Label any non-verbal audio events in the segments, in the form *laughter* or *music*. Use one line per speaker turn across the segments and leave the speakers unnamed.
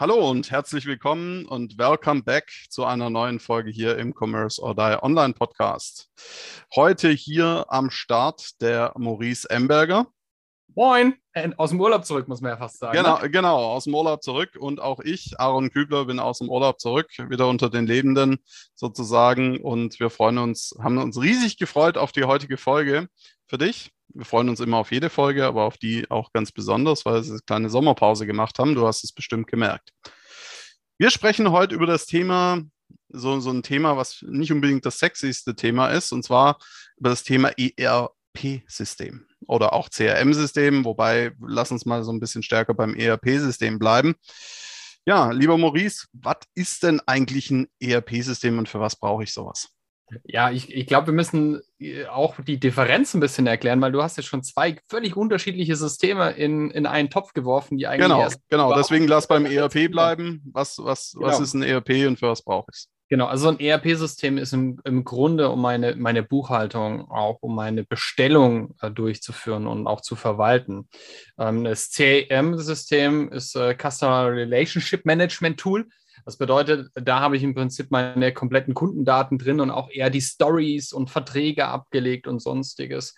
Hallo und herzlich willkommen und welcome back zu einer neuen Folge hier im Commerce or Die Online Podcast. Heute hier am Start der Maurice Emberger.
Moin, äh, aus dem Urlaub zurück, muss man ja fast sagen.
Genau,
ne?
genau, aus dem Urlaub zurück und auch ich, Aaron Kübler, bin aus dem Urlaub zurück, wieder unter den Lebenden sozusagen und wir freuen uns, haben uns riesig gefreut auf die heutige Folge für dich. Wir freuen uns immer auf jede Folge, aber auf die auch ganz besonders, weil sie eine kleine Sommerpause gemacht haben. Du hast es bestimmt gemerkt. Wir sprechen heute über das Thema, so, so ein Thema, was nicht unbedingt das sexyste Thema ist, und zwar über das Thema ERP-System oder auch CRM-System, wobei lass uns mal so ein bisschen stärker beim ERP-System bleiben. Ja, lieber Maurice, was ist denn eigentlich ein ERP-System und für was brauche ich sowas?
Ja, ich, ich glaube, wir müssen äh, auch die Differenz ein bisschen erklären, weil du hast ja schon zwei völlig unterschiedliche Systeme in, in einen Topf geworfen, die eigentlich
Genau, genau. Deswegen lass beim ERP bleiben. Was, was, was
Genau.
ist ein ERP und für was brauche ich es?
Genau, also ein ERP-System ist im, im Grunde, um meine, meine Buchhaltung, auch um meine Bestellung äh, durchzuführen und auch zu verwalten. Ähm, das CRM-System ist äh, Customer Relationship Management Tool. Das bedeutet, da habe ich im Prinzip meine kompletten Kundendaten drin und auch eher die Stories und Verträge abgelegt und sonstiges.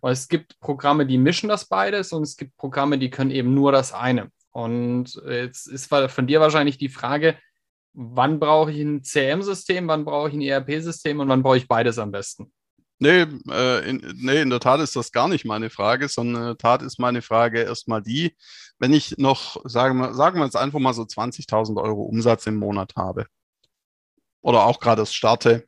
Und es gibt Programme, die mischen das beides und es gibt Programme, die können eben nur das eine. Und jetzt ist von dir wahrscheinlich die Frage, wann brauche ich ein CRM-System, wann brauche ich ein ERP-System und wann brauche ich beides am besten?
Nee, äh, in, nee, in der Tat ist das gar nicht meine Frage, sondern in der Tat ist meine Frage erstmal die, wenn ich noch, sagen wir, sagen wir jetzt einfach mal so 20.000 Euro Umsatz im Monat habe oder auch gerade das starte,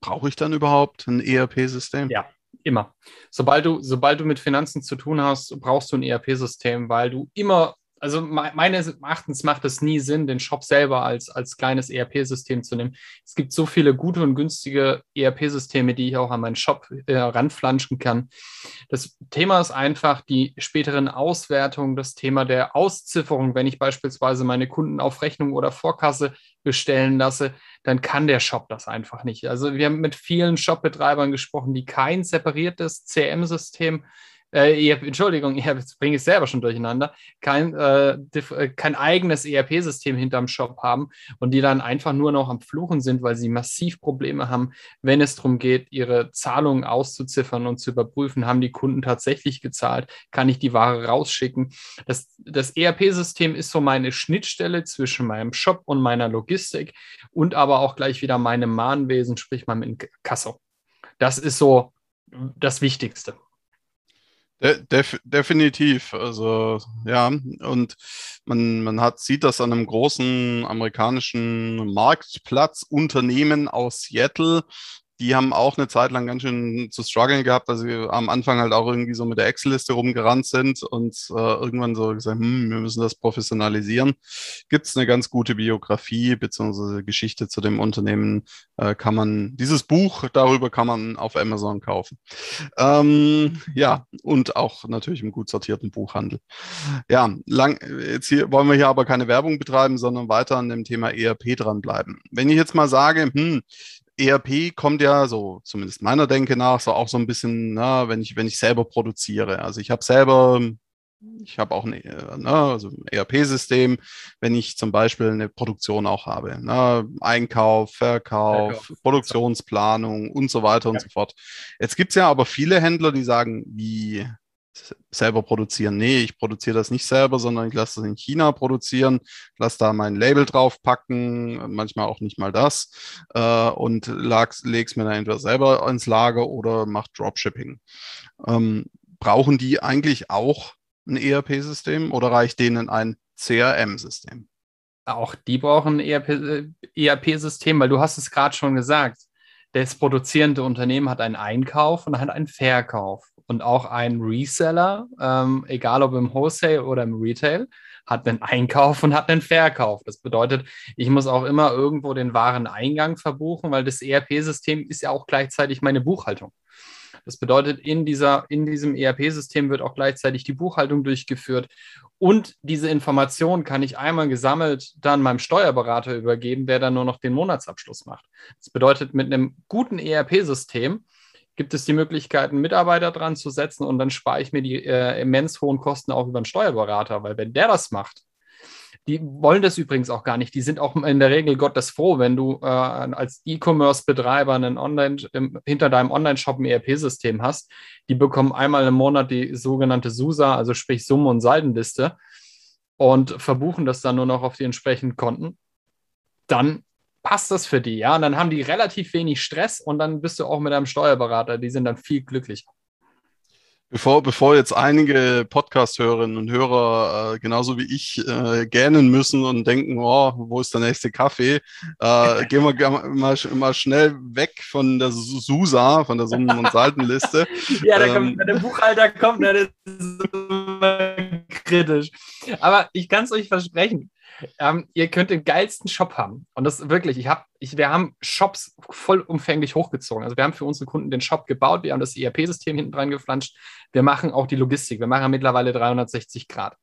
brauche ich dann überhaupt ein ERP-System?
Ja. Immer. Sobald du, sobald du mit Finanzen zu tun hast, brauchst du ein ERP-System, weil du immer, also me meines Erachtens macht es nie Sinn, den Shop selber als, als kleines ERP-System zu nehmen. Es gibt so viele gute und günstige ERP-Systeme, die ich auch an meinen Shop äh, ranflanschen kann. Das Thema ist einfach die späteren Auswertungen, das Thema der Auszifferung. Wenn ich beispielsweise meine Kunden auf Rechnung oder Vorkasse bestellen lasse, dann kann der Shop das einfach nicht. Also wir haben mit vielen Shopbetreibern gesprochen, die kein separiertes CRM-System äh, ERP, Entschuldigung, *laughs* ich jetzt bringe ich es selber schon durcheinander, kein, äh, äh, kein eigenes ERP-System hinterm Shop haben und die dann einfach nur noch am Fluchen sind, weil sie massiv Probleme haben, wenn es darum geht, ihre Zahlungen auszuziffern und zu überprüfen, haben die Kunden tatsächlich gezahlt, kann ich die Ware rausschicken. Das, das ERP-System ist so meine Schnittstelle zwischen meinem Shop und meiner Logistik und aber auch gleich wieder meinem Mahnwesen, sprich meinem Inkasso. Das ist so das Wichtigste.
De def definitiv. Also ja, und man, man hat, sieht das an einem großen amerikanischen Marktplatzunternehmen aus Seattle. Die haben auch eine Zeit lang ganz schön zu strugglen gehabt, dass sie am Anfang halt auch irgendwie so mit der Excel-Liste rumgerannt sind und äh, irgendwann so gesagt, hm, wir müssen das professionalisieren. Gibt es eine ganz gute Biografie beziehungsweise Geschichte zu dem Unternehmen, äh, kann man, dieses Buch darüber kann man auf Amazon kaufen. Ähm, ja, und auch natürlich im gut sortierten Buchhandel. Ja, lang, jetzt hier wollen wir hier aber keine Werbung betreiben, sondern weiter an dem Thema ERP dranbleiben. Wenn ich jetzt mal sage, hm, ERP kommt ja so, zumindest meiner Denke nach, so auch so ein bisschen, na, wenn ich, wenn ich selber produziere. Also ich habe selber, ich habe auch ein äh, ne, also ein ERP-System, wenn ich zum Beispiel eine Produktion auch habe. Ne, Einkauf, Verkauf,
Verkauf.
Produktionsplanung und so weiter und
Ja.
so fort. Jetzt gibt es ja aber viele Händler, die sagen, wie selber produzieren. Nee, ich produziere das nicht selber, sondern ich lasse das in China produzieren, lasse da mein Label draufpacken, manchmal auch nicht mal das äh, und lege es mir dann entweder selber ins Lager oder mache Dropshipping. Ähm, brauchen die eigentlich auch ein ERP-System oder reicht denen ein CRM-System?
Auch die brauchen ein ERP äh, ERP-System, weil du hast es gerade schon gesagt. Das produzierende Unternehmen hat einen Einkauf und hat einen Verkauf und auch einen Reseller, ähm, egal ob im Wholesale oder im Retail. hat einen Einkauf und hat einen Verkauf. Das bedeutet, ich muss auch immer irgendwo den Wareneingang verbuchen, weil das ERP-System ist ja auch gleichzeitig meine Buchhaltung. Das bedeutet, in, dieser, in diesem ERP-System wird auch gleichzeitig die Buchhaltung durchgeführt. Und diese Information kann ich einmal gesammelt dann meinem Steuerberater übergeben, der dann nur noch den Monatsabschluss macht. Das bedeutet, mit einem guten ERP-System gibt es die Möglichkeit, einen Mitarbeiter dran zu setzen und dann spare ich mir die äh, immens hohen Kosten auch über einen Steuerberater, weil wenn der das macht, die wollen das übrigens auch gar nicht. Die sind auch in der Regel Gottes froh, wenn du äh, als E-Commerce-Betreiber einen Online, im, hinter deinem Online-Shop ein ERP-System hast. Die bekommen einmal im Monat die sogenannte SUSA, also sprich Summen- und Saldenliste und verbuchen das dann nur noch auf die entsprechenden Konten. Dann passt das für die, ja. Und dann haben die relativ wenig Stress und dann bist du auch mit einem Steuerberater. Die sind dann viel glücklicher.
Bevor, bevor jetzt einige Podcast-Hörerinnen und Hörer äh, genauso wie ich äh, gähnen müssen und denken, oh, wo ist der nächste Kaffee, äh, *laughs* gehen wir mal, mal schnell weg von der SUSA, von der Summen- und Saldenliste. *laughs*
ja, da kommt, ähm, wenn der Buchhalter kommt, dann ist es kritisch. Aber ich kann es euch versprechen, ähm, ihr könnt den geilsten Shop haben. Und das wirklich, ich habe, ich, wir haben Shops vollumfänglich hochgezogen. Also wir haben für unsere Kunden den Shop gebaut, wir haben das ERP-System hinten dran geflanscht. Wir machen auch die Logistik. Wir machen mittlerweile 360 Grad.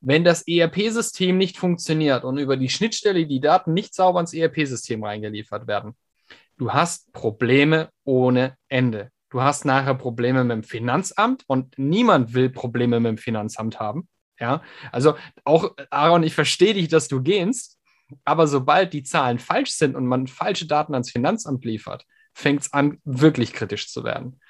Wenn das ERP-System nicht funktioniert und über die Schnittstelle die Daten nicht sauber ins ERP-System reingeliefert werden, du hast Probleme ohne Ende. Du hast nachher Probleme mit dem Finanzamt und niemand will Probleme mit dem Finanzamt haben. Ja, also auch Aaron, ich verstehe dich, dass du gehst, aber sobald die Zahlen falsch sind und man falsche Daten ans Finanzamt liefert, fängt es an, wirklich kritisch zu werden.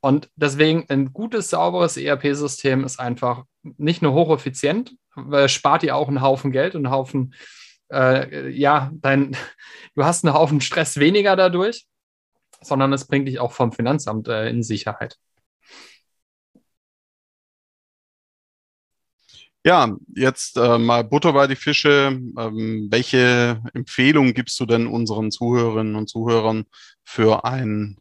Und deswegen ein gutes, sauberes ERP-System ist einfach nicht nur hocheffizient, weil spart dir auch einen Haufen Geld und einen Haufen, äh, ja, dein, *laughs* du hast einen Haufen Stress weniger dadurch, sondern es bringt dich auch vom Finanzamt äh, in Sicherheit.
Ja, jetzt äh, mal Butter bei die Fische. Ähm, welche Empfehlung gibst du denn unseren Zuhörerinnen und Zuhörern für ein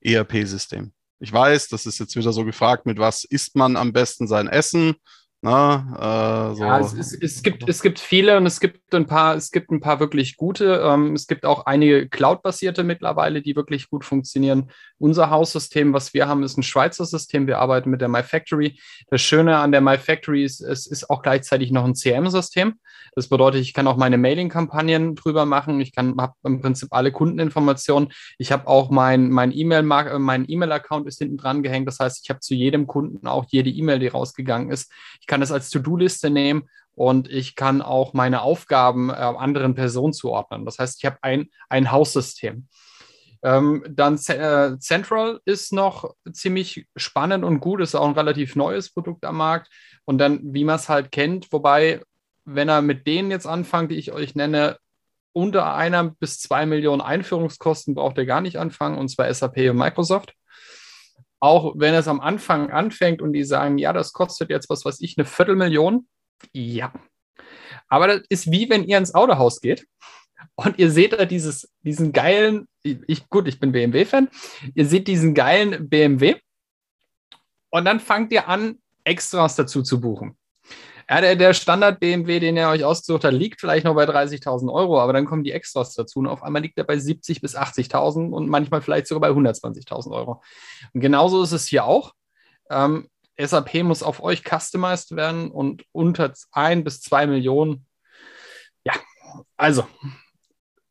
ERP-System? Ich weiß, das ist jetzt wieder so gefragt, mit was isst man am besten sein Essen?
Na, äh, so. Ja, es, es, es, gibt, es gibt viele und es gibt ein paar, es gibt ein paar wirklich gute. Ähm, es gibt auch einige Cloud-basierte mittlerweile, die wirklich gut funktionieren. Unser Haussystem, was wir haben, ist ein Schweizer System. Wir arbeiten mit der MyFactory. Das Schöne an der MyFactory ist, es ist auch gleichzeitig noch ein CM-System. Das bedeutet, ich kann auch meine Mailing-Kampagnen drüber machen. Ich kann, habe im Prinzip alle Kundeninformationen. Ich habe auch mein, E-Mail, mein E-Mail-Account ist hinten dran gehängt. Das heißt, ich habe zu jedem Kunden auch jede E-Mail, die rausgegangen ist. Ich kann das als To-Do-Liste nehmen und ich kann auch meine Aufgaben äh, anderen Personen zuordnen. Das heißt, ich habe ein, ein Haussystem. Ähm, dann äh, Central ist noch ziemlich spannend und gut, ist auch ein relativ neues Produkt am Markt. Und dann, wie man es halt kennt, wobei, wenn er mit denen jetzt anfängt, die ich euch nenne, unter einer bis zwei Millionen Einführungskosten braucht er gar nicht anfangen, und zwar SAP und Microsoft auch wenn es am Anfang anfängt und die sagen, ja, das kostet jetzt was weiß ich, eine Viertelmillion. Ja. Aber das ist wie wenn ihr ins Autohaus geht und ihr seht da dieses, diesen geilen, ich, gut, ich bin BMW-Fan, ihr seht diesen geilen BMW und dann fangt ihr an, Extras dazu zu buchen. Ja, der, der Standard-BMW, den ihr euch ausgesucht habt, liegt vielleicht noch bei 30.000 Euro, aber dann kommen die Extras dazu und auf einmal liegt er bei 70.000 bis 80.000 und manchmal vielleicht sogar bei 120.000 Euro. Und genauso ist es hier auch. Ähm, SAP muss auf euch customized werden und unter 1 bis 2 Millionen. Ja, also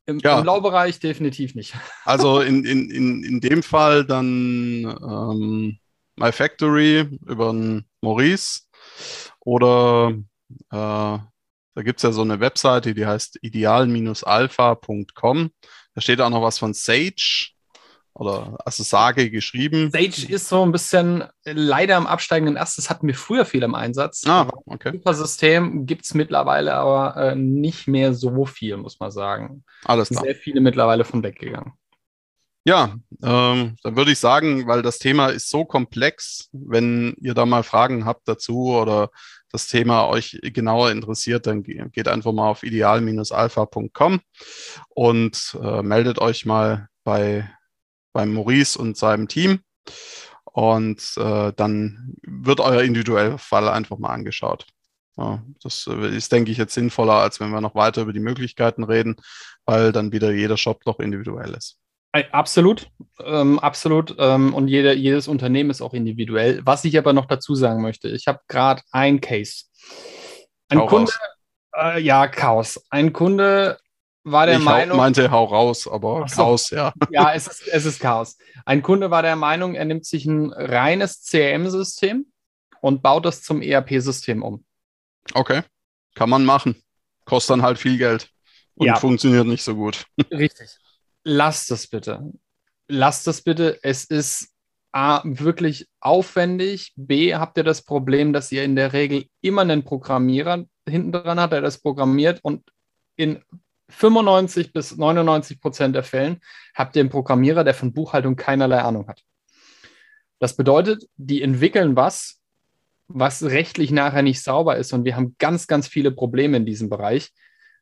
im, ja. im Blaubereich definitiv nicht. *laughs*
Also in, in, in, in dem Fall dann ähm, My Factory über Maurice oder äh, da gibt es ja so eine Webseite, die heißt ideal-alpha.com. Da steht auch noch was von Sage oder also Sage geschrieben.
Sage ist so ein bisschen leider am absteigenden Ast. Das hatten wir früher viel im Einsatz.
Ah, okay.
Super System gibt es mittlerweile aber äh, nicht mehr so viel, muss man sagen.
Alles klar.
Sehr viele mittlerweile von weggegangen.
Ja, ähm, dann würde ich sagen, weil das Thema ist so komplex, wenn ihr da mal Fragen habt dazu oder das Thema euch genauer interessiert, dann geht einfach mal auf ideal-alpha.com und äh, meldet euch mal bei, beim Maurice und seinem Team. Und äh, dann wird euer individueller Fall einfach mal angeschaut. Ja, das äh, ist, denke ich, jetzt sinnvoller, als wenn wir noch weiter über die Möglichkeiten reden, weil dann wieder jeder Shop doch individuell ist.
Absolut, ähm, absolut. Ähm, und jeder, jedes Unternehmen ist auch individuell. Was ich aber noch dazu sagen möchte, ich habe gerade ein Case. Ein
Hau
Kunde, äh, ja, Chaos. Ein Kunde war der
ich
Meinung,
hau, meinte, hau raus, aber
so.
raus, ja. *laughs*
ja, es ist, es ist Chaos. Ein Kunde war der Meinung, er nimmt sich ein reines CRM-System und baut das zum ERP-System um.
Okay, kann man machen. Kostet dann halt viel Geld und
Ja.
funktioniert nicht so gut.
Richtig. Lasst es bitte. Lasst es bitte. Es ist A, wirklich aufwendig. B, habt ihr das Problem, dass ihr in der Regel immer einen Programmierer hinten dran habt, der das programmiert und in 95 bis 99 Prozent der Fällen habt ihr einen Programmierer, der von Buchhaltung keinerlei Ahnung hat. Das bedeutet, die entwickeln was, was rechtlich nachher nicht sauber ist und wir haben ganz, ganz viele Probleme in diesem Bereich,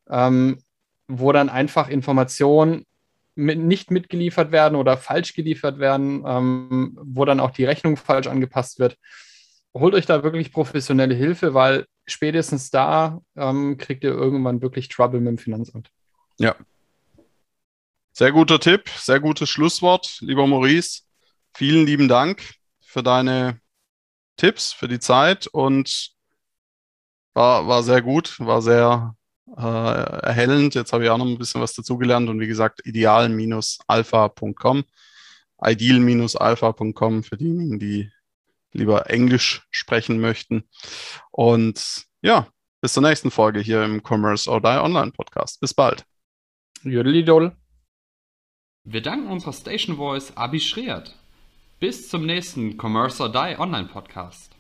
ähm, wo dann einfach Informationen mit, nicht mitgeliefert werden oder falsch geliefert werden, ähm, wo dann auch die Rechnung falsch angepasst wird. Holt euch da wirklich professionelle Hilfe, weil spätestens da ähm, kriegt ihr irgendwann wirklich Trouble mit dem Finanzamt.
Sehr guter Tipp, sehr gutes Schlusswort, lieber Maurice. Vielen lieben Dank für deine Tipps, für die Zeit und war, war sehr gut, war sehr äh, erhellend. Jetzt habe ich auch noch ein bisschen was dazugelernt und wie gesagt, ideal-alpha.com, ideal-alpha.com für diejenigen, die lieber Englisch sprechen möchten. Und ja, bis zur nächsten Folge hier im Commerce or Die Online Podcast. Bis bald.
Jodeli-Dodel.
Wir danken unserer Station Voice Abi Schreert. Bis zum nächsten Commerce or Die Online Podcast.